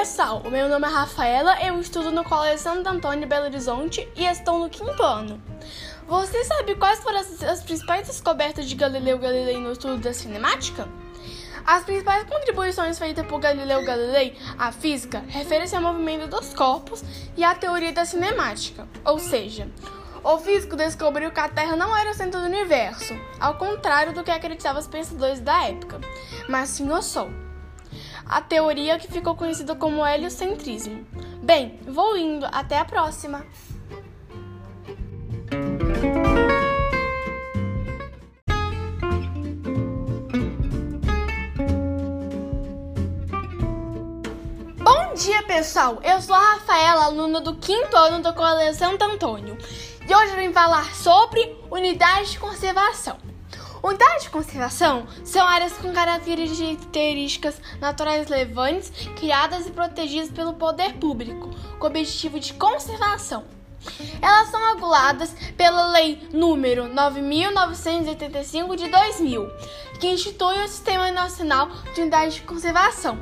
pessoal, meu nome é Rafaela, eu estudo no Colégio Santo Antônio Belo Horizonte e estou no quinto ano. Você sabe quais foram as, as principais descobertas de Galileu Galilei no estudo da cinemática? As principais contribuições feitas por Galileu Galilei à física referem-se ao movimento dos corpos e à teoria da cinemática, ou seja, o físico descobriu que a Terra não era o centro do universo, ao contrário do que acreditavam os pensadores da época, mas sim o Sol a teoria que ficou conhecida como heliocentrismo. Bem, vou indo, até a próxima! Bom dia, pessoal! Eu sou a Rafaela, aluna do quinto ano do Colégio Santo Antônio, e hoje eu vim falar sobre unidade de conservação. Unidades de conservação são áreas com características naturais relevantes, criadas e protegidas pelo poder público, com o objetivo de conservação. Elas são reguladas pela Lei número 9985 de 2000, que institui o Sistema Nacional de Unidades de Conservação.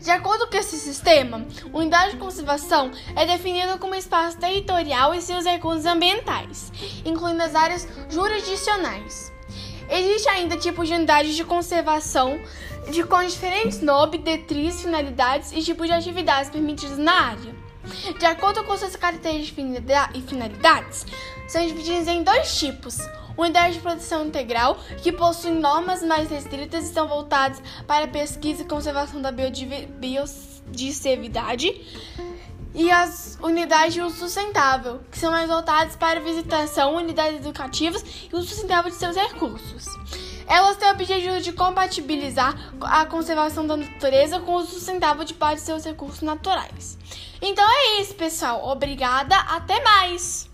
De acordo com esse sistema, unidade de conservação é definida como espaço territorial e seus recursos ambientais, incluindo as áreas jurisdicionais. Existe ainda tipos de unidades de conservação de com diferentes nomes, detritos, finalidades e tipos de atividades permitidas na área. De acordo com suas características e finalidades, são divididas em dois tipos: unidades de proteção integral, que possuem normas mais restritas e são voltadas para a pesquisa e conservação da biodiversidade e as unidades de uso sustentável, que são mais voltadas para visitação, unidades educativas e uso sustentável de seus recursos. Elas têm o objetivo de compatibilizar a conservação da natureza com o uso sustentável de parte de seus recursos naturais. Então é isso, pessoal. Obrigada, até mais!